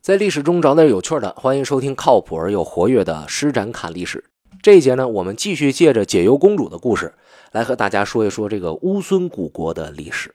在历史中找点有趣的，欢迎收听靠谱而又活跃的施展侃历史。这一节呢，我们继续借着解忧公主的故事，来和大家说一说这个乌孙古国的历史。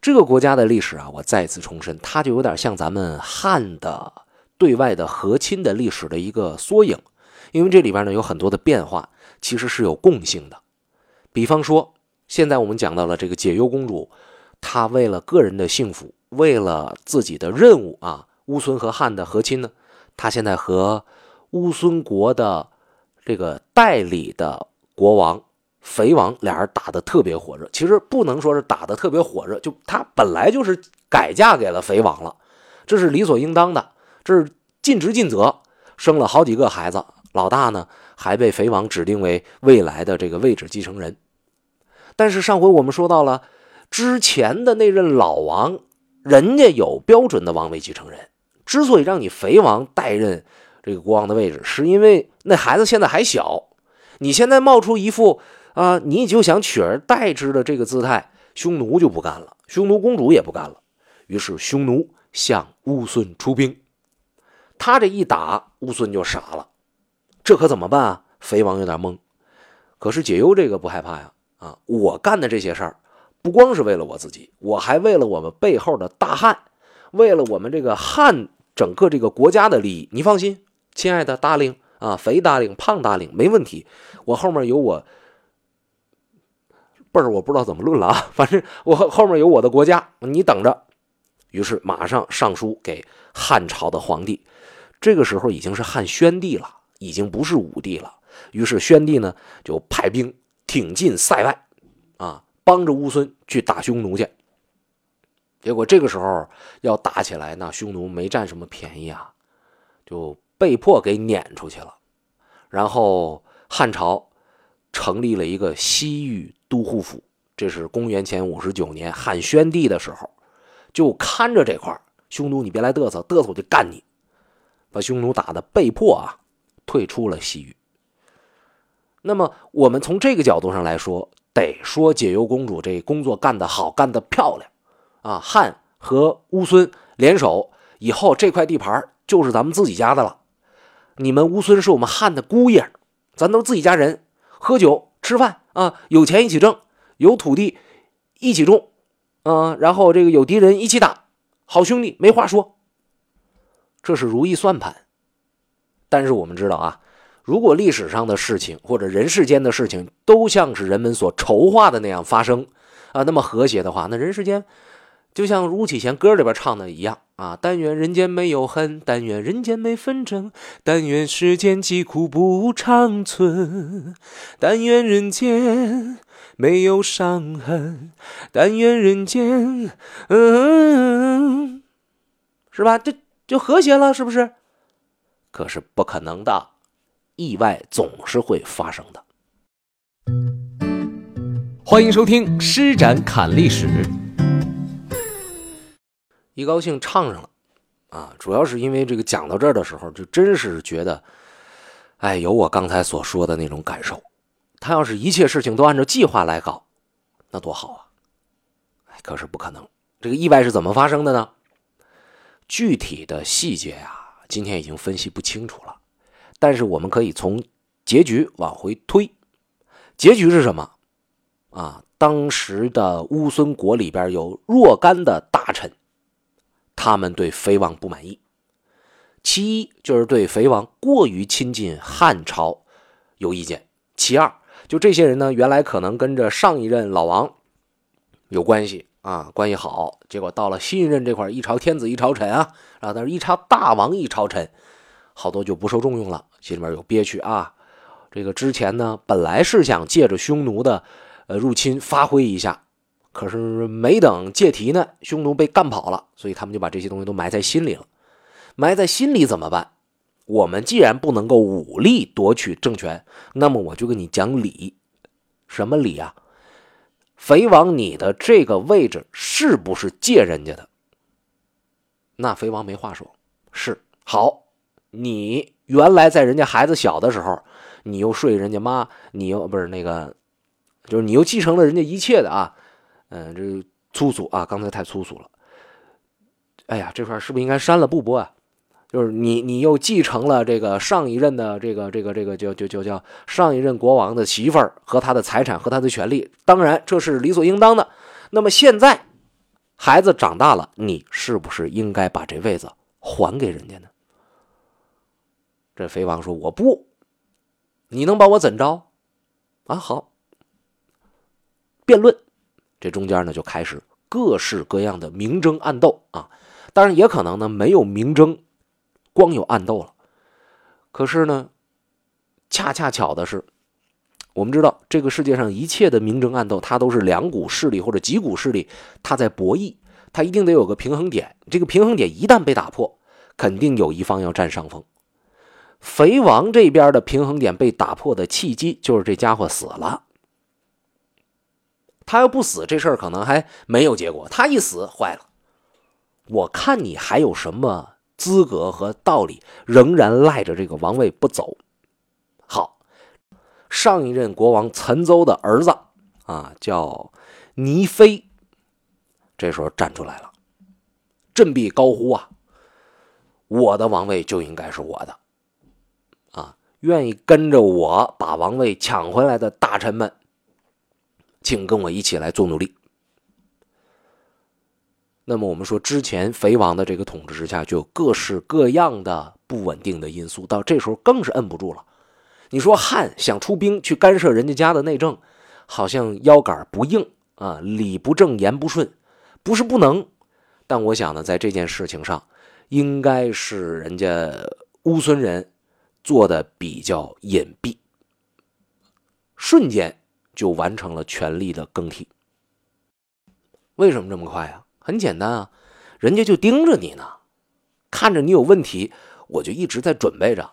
这个国家的历史啊，我再次重申，它就有点像咱们汉的对外的和亲的历史的一个缩影，因为这里边呢有很多的变化，其实是有共性的。比方说，现在我们讲到了这个解忧公主，她为了个人的幸福，为了自己的任务啊，乌孙和汉的和亲呢，他现在和乌孙国的这个代理的国王。肥王俩人打得特别火热，其实不能说是打得特别火热，就他本来就是改嫁给了肥王了，这是理所应当的，这是尽职尽责，生了好几个孩子，老大呢还被肥王指定为未来的这个位置继承人。但是上回我们说到了，之前的那任老王，人家有标准的王位继承人，之所以让你肥王代任这个国王的位置，是因为那孩子现在还小，你现在冒出一副。啊，你就想取而代之的这个姿态，匈奴就不干了，匈奴公主也不干了。于是匈奴向乌孙出兵，他这一打，乌孙就傻了，这可怎么办啊？肥王有点懵。可是解忧这个不害怕呀，啊，我干的这些事儿，不光是为了我自己，我还为了我们背后的大汉，为了我们这个汉整个这个国家的利益。你放心，亲爱的大令啊，肥大令、胖大令，没问题，我后面有我。辈儿我不知道怎么论了啊，反正我后面有我的国家，你等着。于是马上上书给汉朝的皇帝，这个时候已经是汉宣帝了，已经不是武帝了。于是宣帝呢就派兵挺进塞外，啊，帮着乌孙去打匈奴去。结果这个时候要打起来，那匈奴没占什么便宜啊，就被迫给撵出去了。然后汉朝成立了一个西域。都护府，这是公元前五十九年汉宣帝的时候，就看着这块匈奴，你别来嘚瑟，嘚瑟我就干你，把匈奴打的被迫啊退出了西域。那么我们从这个角度上来说，得说解忧公主这工作干得好，干得漂亮啊！汉和乌孙联手以后，这块地盘就是咱们自己家的了。你们乌孙是我们汉的姑爷，咱都是自己家人，喝酒吃饭。啊，有钱一起挣，有土地一起种，啊，然后这个有敌人一起打，好兄弟没话说。这是如意算盘。但是我们知道啊，如果历史上的事情或者人世间的事情都像是人们所筹划的那样发生，啊，那么和谐的话，那人世间。就像吴启贤歌里边唱的一样啊，但愿人间没有恨，但愿人间没纷争，但愿世间疾苦不长存，但愿人间没有伤痕，但愿人间，嗯，是吧？这就和谐了，是不是？可是不可能的，意外总是会发生的。欢迎收听施展侃历史。一高兴唱上了，啊，主要是因为这个讲到这儿的时候，就真是觉得，哎，有我刚才所说的那种感受。他要是一切事情都按照计划来搞，那多好啊！哎，可是不可能。这个意外是怎么发生的呢？具体的细节啊，今天已经分析不清楚了。但是我们可以从结局往回推。结局是什么？啊，当时的乌孙国里边有若干的大臣。他们对肥王不满意，其一就是对肥王过于亲近汉朝有意见；其二，就这些人呢，原来可能跟着上一任老王有关系。啊，关系好，结果到了新一任这块，一朝天子一朝臣啊，啊，但是一朝大王一朝臣，好多就不受重用了，心里面有憋屈啊。这个之前呢，本来是想借着匈奴的呃入侵发挥一下。可是没等借题呢，匈奴被干跑了，所以他们就把这些东西都埋在心里了。埋在心里怎么办？我们既然不能够武力夺取政权，那么我就跟你讲理。什么理啊？肥王，你的这个位置是不是借人家的？那肥王没话说，是好。你原来在人家孩子小的时候，你又睡人家妈，你又不是那个，就是你又继承了人家一切的啊。嗯，这粗俗啊！刚才太粗俗了。哎呀，这块是不是应该删了不播啊？就是你你又继承了这个上一任的这个这个这个就就就叫上一任国王的媳妇儿和他的财产和他的权利，当然这是理所应当的。那么现在孩子长大了，你是不是应该把这位子还给人家呢？这肥王说：“我不，你能把我怎着？啊，好。”辩论，这中间呢就开始各式各样的明争暗斗啊。当然也可能呢没有明争，光有暗斗了。可是呢，恰恰巧的是，我们知道这个世界上一切的明争暗斗，它都是两股势力或者几股势力，它在博弈，它一定得有个平衡点。这个平衡点一旦被打破，肯定有一方要占上风。肥王这边的平衡点被打破的契机，就是这家伙死了。他要不死，这事儿可能还没有结果。他一死，坏了。我看你还有什么资格和道理，仍然赖着这个王位不走？好，上一任国王岑邹的儿子啊，叫倪飞，这时候站出来了，振臂高呼啊：“我的王位就应该是我的！啊，愿意跟着我把王位抢回来的大臣们，请跟我一起来做努力。”那么我们说，之前肥王的这个统治之下，就有各式各样的不稳定的因素，到这时候更是摁不住了。你说汉想出兵去干涉人家家的内政，好像腰杆不硬啊，理不正言不顺，不是不能，但我想呢，在这件事情上，应该是人家乌孙人做的比较隐蔽，瞬间就完成了权力的更替。为什么这么快啊？很简单啊，人家就盯着你呢，看着你有问题，我就一直在准备着，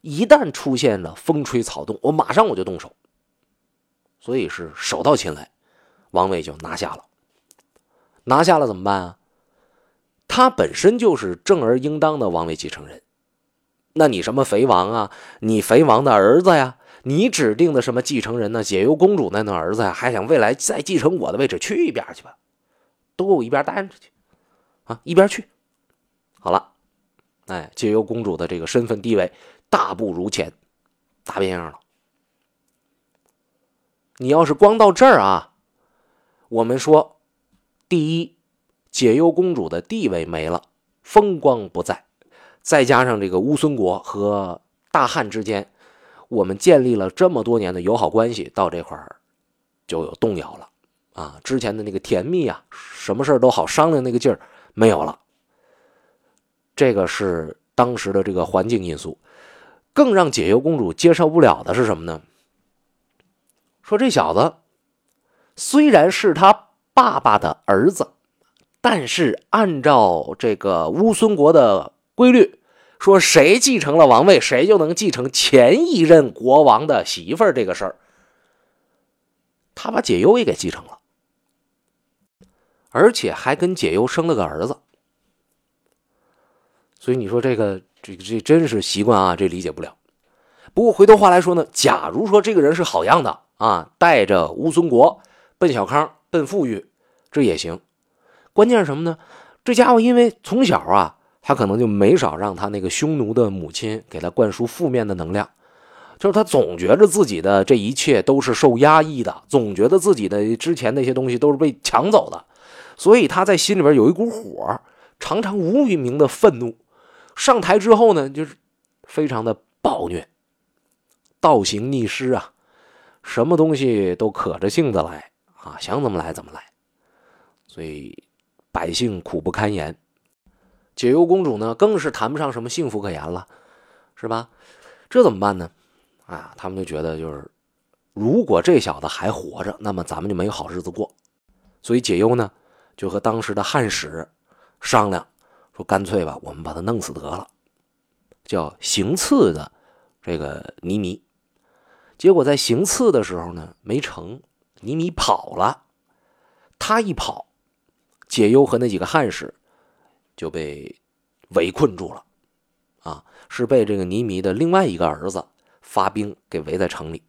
一旦出现了风吹草动，我马上我就动手。所以是手到擒来，王位就拿下了。拿下了怎么办啊？他本身就是正而应当的王位继承人，那你什么肥王啊，你肥王的儿子呀，你指定的什么继承人呢？解忧公主那那儿子呀，还想未来再继承我的位置，去一边去吧。都给我一边待着去，啊，一边去。好了，哎，解忧公主的这个身份地位大不如前，大变样了。你要是光到这儿啊，我们说，第一，解忧公主的地位没了，风光不再，再加上这个乌孙国和大汉之间，我们建立了这么多年的友好关系，到这块儿就有动摇了。啊，之前的那个甜蜜啊，什么事都好商量那个劲儿没有了。这个是当时的这个环境因素，更让解忧公主接受不了的是什么呢？说这小子虽然是他爸爸的儿子，但是按照这个乌孙国的规律，说谁继承了王位，谁就能继承前一任国王的媳妇儿这个事儿，他把解忧也给继承了。而且还跟解忧生了个儿子，所以你说这个这个这真是习惯啊，这理解不了。不过回头话来说呢，假如说这个人是好样的啊，带着乌孙国奔小康、奔富裕，这也行。关键是什么呢？这家伙因为从小啊，他可能就没少让他那个匈奴的母亲给他灌输负面的能量，就是他总觉着自己的这一切都是受压抑的，总觉得自己的之前那些东西都是被抢走的。所以他在心里边有一股火，常常无名的愤怒。上台之后呢，就是非常的暴虐，倒行逆施啊，什么东西都可着性子来啊，想怎么来怎么来。所以百姓苦不堪言，解忧公主呢更是谈不上什么幸福可言了，是吧？这怎么办呢？啊，他们就觉得就是，如果这小子还活着，那么咱们就没有好日子过。所以解忧呢。就和当时的汉使商量，说干脆吧，我们把他弄死得了，叫行刺的这个尼弥。结果在行刺的时候呢，没成，尼弥跑了。他一跑，解忧和那几个汉使就被围困住了。啊，是被这个尼弥的另外一个儿子发兵给围在城里。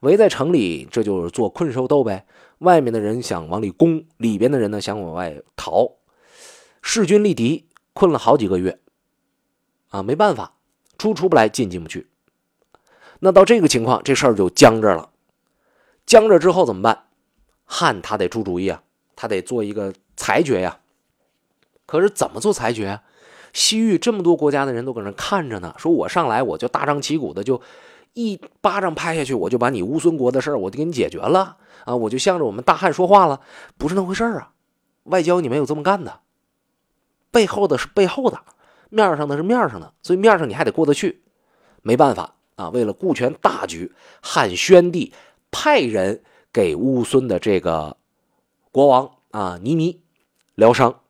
围在城里，这就是做困兽斗呗。外面的人想往里攻，里边的人呢想往外逃，势均力敌，困了好几个月。啊，没办法，出出不来，进进不去。那到这个情况，这事儿就僵着了。僵着之后怎么办？汉他得出主意啊，他得做一个裁决呀。可是怎么做裁决？西域这么多国家的人都搁那看着呢，说我上来我就大张旗鼓的就一巴掌拍下去，我就把你乌孙国的事儿我就给你解决了啊，我就向着我们大汉说话了，不是那回事啊。外交你没有这么干的，背后的是背后的，面上的是面上的，所以面上你还得过得去。没办法啊，为了顾全大局，汉宣帝派人给乌孙的这个国王啊尼尼疗伤，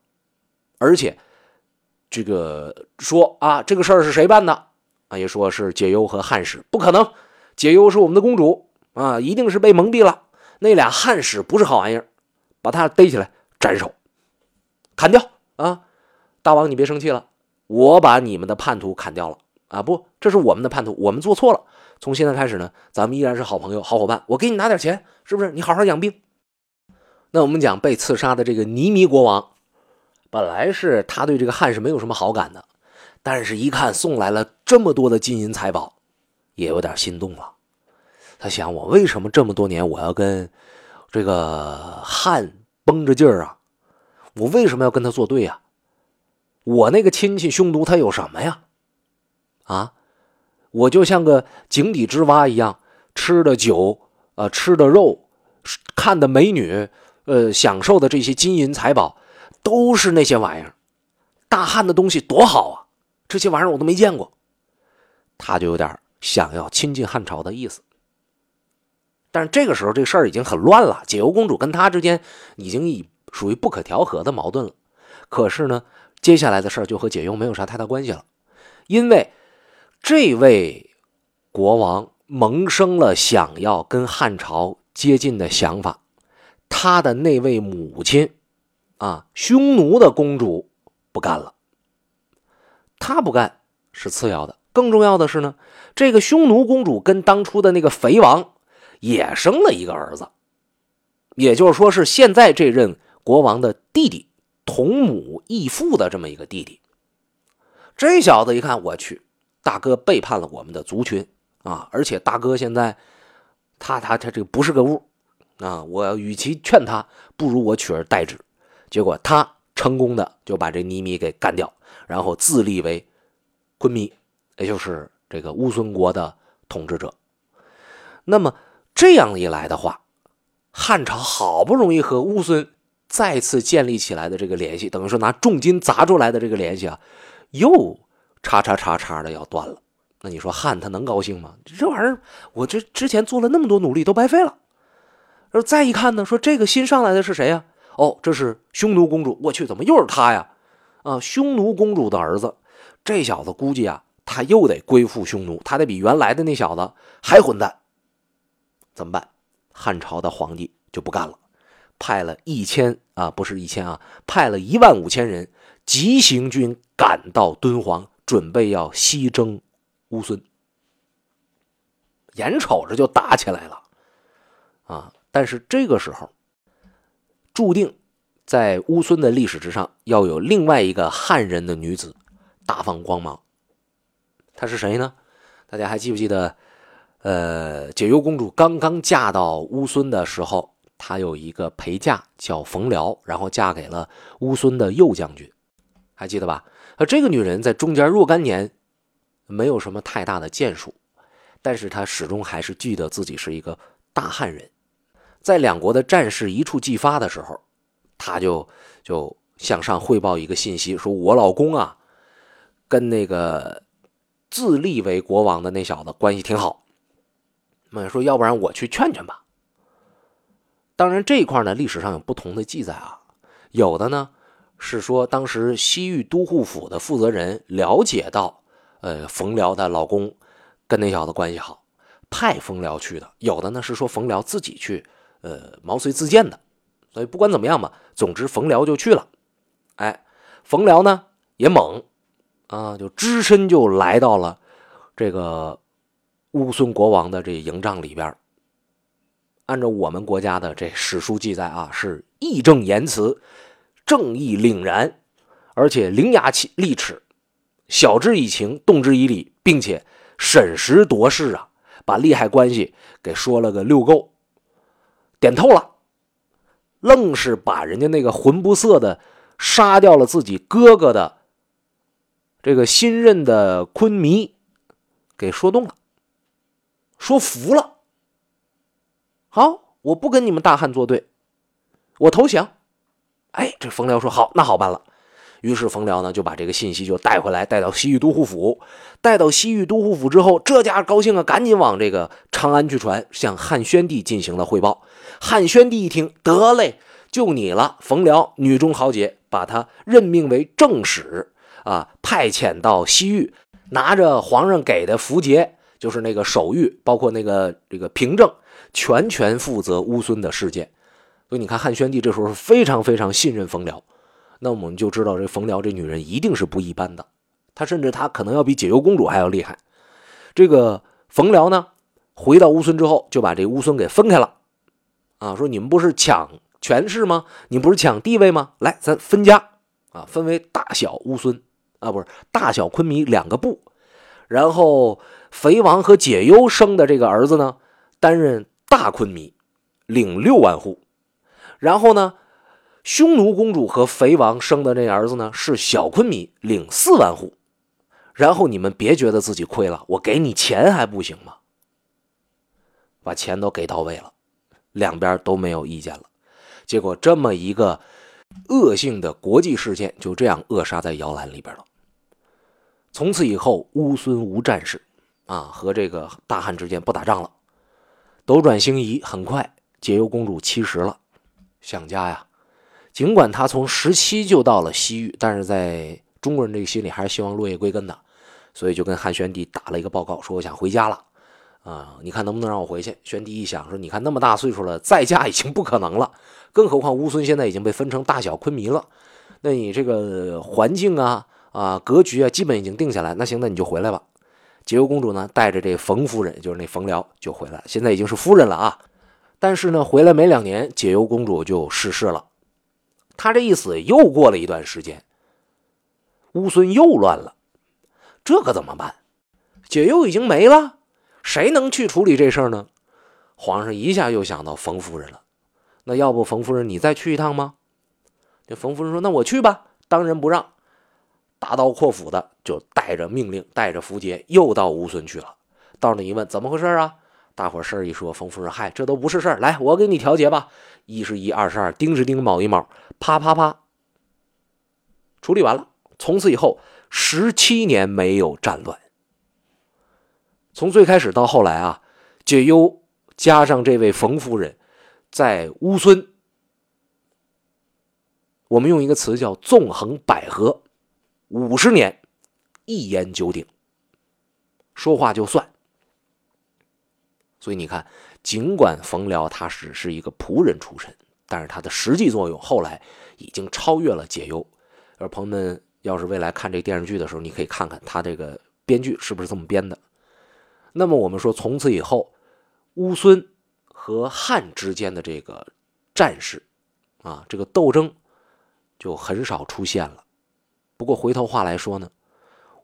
而且这个说啊，这个事儿是谁办的啊？也说是解忧和汉使，不可能，解忧是我们的公主啊，一定是被蒙蔽了。那俩汉使不是好玩意儿，把他逮起来。斩首，砍掉啊！大王，你别生气了，我把你们的叛徒砍掉了啊！不，这是我们的叛徒，我们做错了。从现在开始呢，咱们依然是好朋友、好伙伴。我给你拿点钱，是不是？你好好养病。那我们讲被刺杀的这个尼弥国王，本来是他对这个汉是没有什么好感的，但是一看送来了这么多的金银财宝，也有点心动了。他想，我为什么这么多年我要跟这个汉？绷着劲儿啊！我为什么要跟他作对呀？我那个亲戚匈奴他有什么呀？啊，我就像个井底之蛙一样，吃的酒啊，吃的肉，看的美女，呃，享受的这些金银财宝，都是那些玩意儿。大汉的东西多好啊！这些玩意儿我都没见过。他就有点想要亲近汉朝的意思。但是这个时候，这事儿已经很乱了。解忧公主跟他之间已经已属于不可调和的矛盾了。可是呢，接下来的事儿就和解忧没有啥太大关系了，因为这位国王萌生了想要跟汉朝接近的想法，他的那位母亲啊，匈奴的公主不干了。他不干是次要的，更重要的是呢，这个匈奴公主跟当初的那个肥王。也生了一个儿子，也就是说是现在这任国王的弟弟，同母异父的这么一个弟弟。这小子一看，我去，大哥背叛了我们的族群啊！而且大哥现在，他他他这不是个物啊！我与其劝他，不如我取而代之。结果他成功的就把这尼米给干掉，然后自立为昆弥，也就是这个乌孙国的统治者。那么。这样一来的话，汉朝好不容易和乌孙再次建立起来的这个联系，等于说拿重金砸出来的这个联系啊，又叉叉叉叉的要断了。那你说汉他能高兴吗？这玩意儿，我这之前做了那么多努力都白费了。然后再一看呢，说这个新上来的是谁呀？哦，这是匈奴公主。我去，怎么又是他呀？啊，匈奴公主的儿子，这小子估计啊，他又得归附匈奴，他得比原来的那小子还混蛋。怎么办？汉朝的皇帝就不干了，派了一千啊，不是一千啊，派了一万五千人急行军赶到敦煌，准备要西征乌孙。眼瞅着就打起来了啊！但是这个时候，注定在乌孙的历史之上要有另外一个汉人的女子大放光芒。她是谁呢？大家还记不记得？呃，解忧公主刚刚嫁到乌孙的时候，她有一个陪嫁叫冯辽，然后嫁给了乌孙的右将军，还记得吧？呃，这个女人在中间若干年没有什么太大的建树，但是她始终还是记得自己是一个大汉人。在两国的战事一触即发的时候，他就就向上汇报一个信息，说我老公啊，跟那个自立为国王的那小子关系挺好。那说，要不然我去劝劝吧。当然，这一块呢，历史上有不同的记载啊。有的呢是说，当时西域都护府的负责人了解到，呃，冯辽的老公跟那小子关系好，派冯辽去的。有的呢是说，冯辽自己去，呃，毛遂自荐的。所以不管怎么样吧，总之冯辽就去了。哎，冯辽呢也猛啊，就只身就来到了这个。乌孙国王的这营帐里边，按照我们国家的这史书记载啊，是义正言辞、正义凛然，而且伶牙俐齿，晓之以情，动之以理，并且审时度势啊，把利害关系给说了个溜够，点透了，愣是把人家那个魂不色的杀掉了自己哥哥的这个新任的昆弥给说动了，说服了。好，我不跟你们大汉作对，我投降。哎，这冯辽说好，那好办了。于是冯辽呢就把这个信息就带回来，带到西域都护府。带到西域都护府之后，这家高兴啊，赶紧往这个长安去传，向汉宣帝进行了汇报。汉宣帝一听，得嘞，就你了，冯辽，女中豪杰，把他任命为正使啊，派遣到西域，拿着皇上给的符节，就是那个手谕，包括那个这个凭证。全权负责乌孙的事件，所以你看汉宣帝这时候是非常非常信任冯辽，那我们就知道这冯辽这女人一定是不一般的，她甚至她可能要比解忧公主还要厉害。这个冯辽呢，回到乌孙之后就把这乌孙给分开了，啊，说你们不是抢权势吗？你不是抢地位吗？来，咱分家啊，分为大小乌孙啊，不是大小昆弥两个部，然后肥王和解忧生的这个儿子呢，担任。大昆弥领六万户，然后呢，匈奴公主和肥王生的那儿子呢是小昆弥领四万户，然后你们别觉得自己亏了，我给你钱还不行吗？把钱都给到位了，两边都没有意见了，结果这么一个恶性的国际事件就这样扼杀在摇篮里边了。从此以后，乌孙无战事，啊，和这个大汉之间不打仗了。斗转星移，很快解忧公主七十了，想家呀。尽管她从十七就到了西域，但是在中国人这个心里还是希望落叶归根的，所以就跟汉宣帝打了一个报告，说我想回家了。啊，你看能不能让我回去？宣帝一想说，你看那么大岁数了，再嫁已经不可能了，更何况乌孙现在已经被分成大小昆弥了，那你这个环境啊啊格局啊，基本已经定下来。那行，那你就回来吧。解忧公主呢，带着这冯夫人，就是那冯辽，就回来。现在已经是夫人了啊。但是呢，回来没两年，解忧公主就逝世了。她这一死，又过了一段时间，乌孙又乱了。这可怎么办？解忧已经没了，谁能去处理这事儿呢？皇上一下又想到冯夫人了。那要不冯夫人你再去一趟吗？这冯夫人说：“那我去吧，当仁不让。”大刀阔斧的就带着命令，带着符节，又到乌孙去了。到那一问，怎么回事啊？大伙事儿一说，冯夫人，嗨，这都不是事儿，来，我给你调节吧。一是一，二是二，丁是丁，卯一卯，啪啪啪，处理完了。从此以后，十七年没有战乱。从最开始到后来啊，解忧加上这位冯夫人，在乌孙，我们用一个词叫纵横捭阖。五十年，一言九鼎，说话就算。所以你看，尽管冯辽他只是一个仆人出身，但是他的实际作用后来已经超越了解忧。而朋友们要是未来看这电视剧的时候，你可以看看他这个编剧是不是这么编的。那么我们说，从此以后，乌孙和汉之间的这个战事啊，这个斗争就很少出现了。不过回头话来说呢，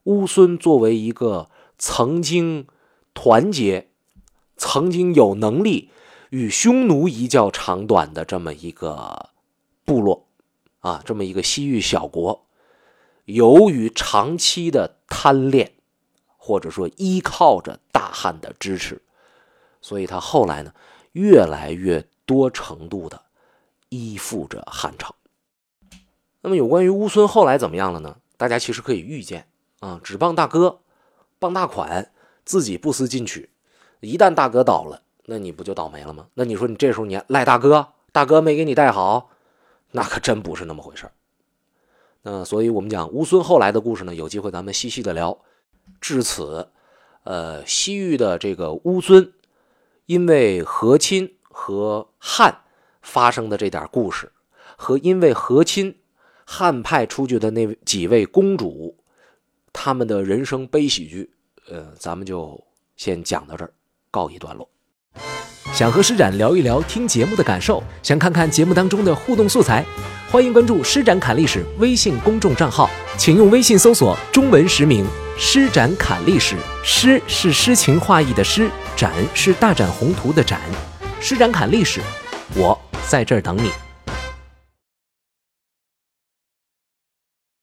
乌孙作为一个曾经团结、曾经有能力与匈奴一较长短的这么一个部落啊，这么一个西域小国，由于长期的贪恋，或者说依靠着大汉的支持，所以他后来呢，越来越多程度的依附着汉朝。那么有关于乌孙后来怎么样了呢？大家其实可以预见啊，只傍大哥，傍大款，自己不思进取。一旦大哥倒了，那你不就倒霉了吗？那你说你这时候你赖大哥，大哥没给你带好，那可真不是那么回事那所以我们讲乌孙后来的故事呢，有机会咱们细细的聊。至此，呃，西域的这个乌孙，因为和亲和汉发生的这点故事，和因为和亲。汉派出去的那几位公主，他们的人生悲喜剧，呃，咱们就先讲到这儿，告一段落。想和施展聊一聊听节目的感受，想看看节目当中的互动素材，欢迎关注“施展侃历史”微信公众账号，请用微信搜索中文实名“施展侃历史”。诗是诗情画意的诗，展是大展宏图的展。施展侃历史，我在这儿等你。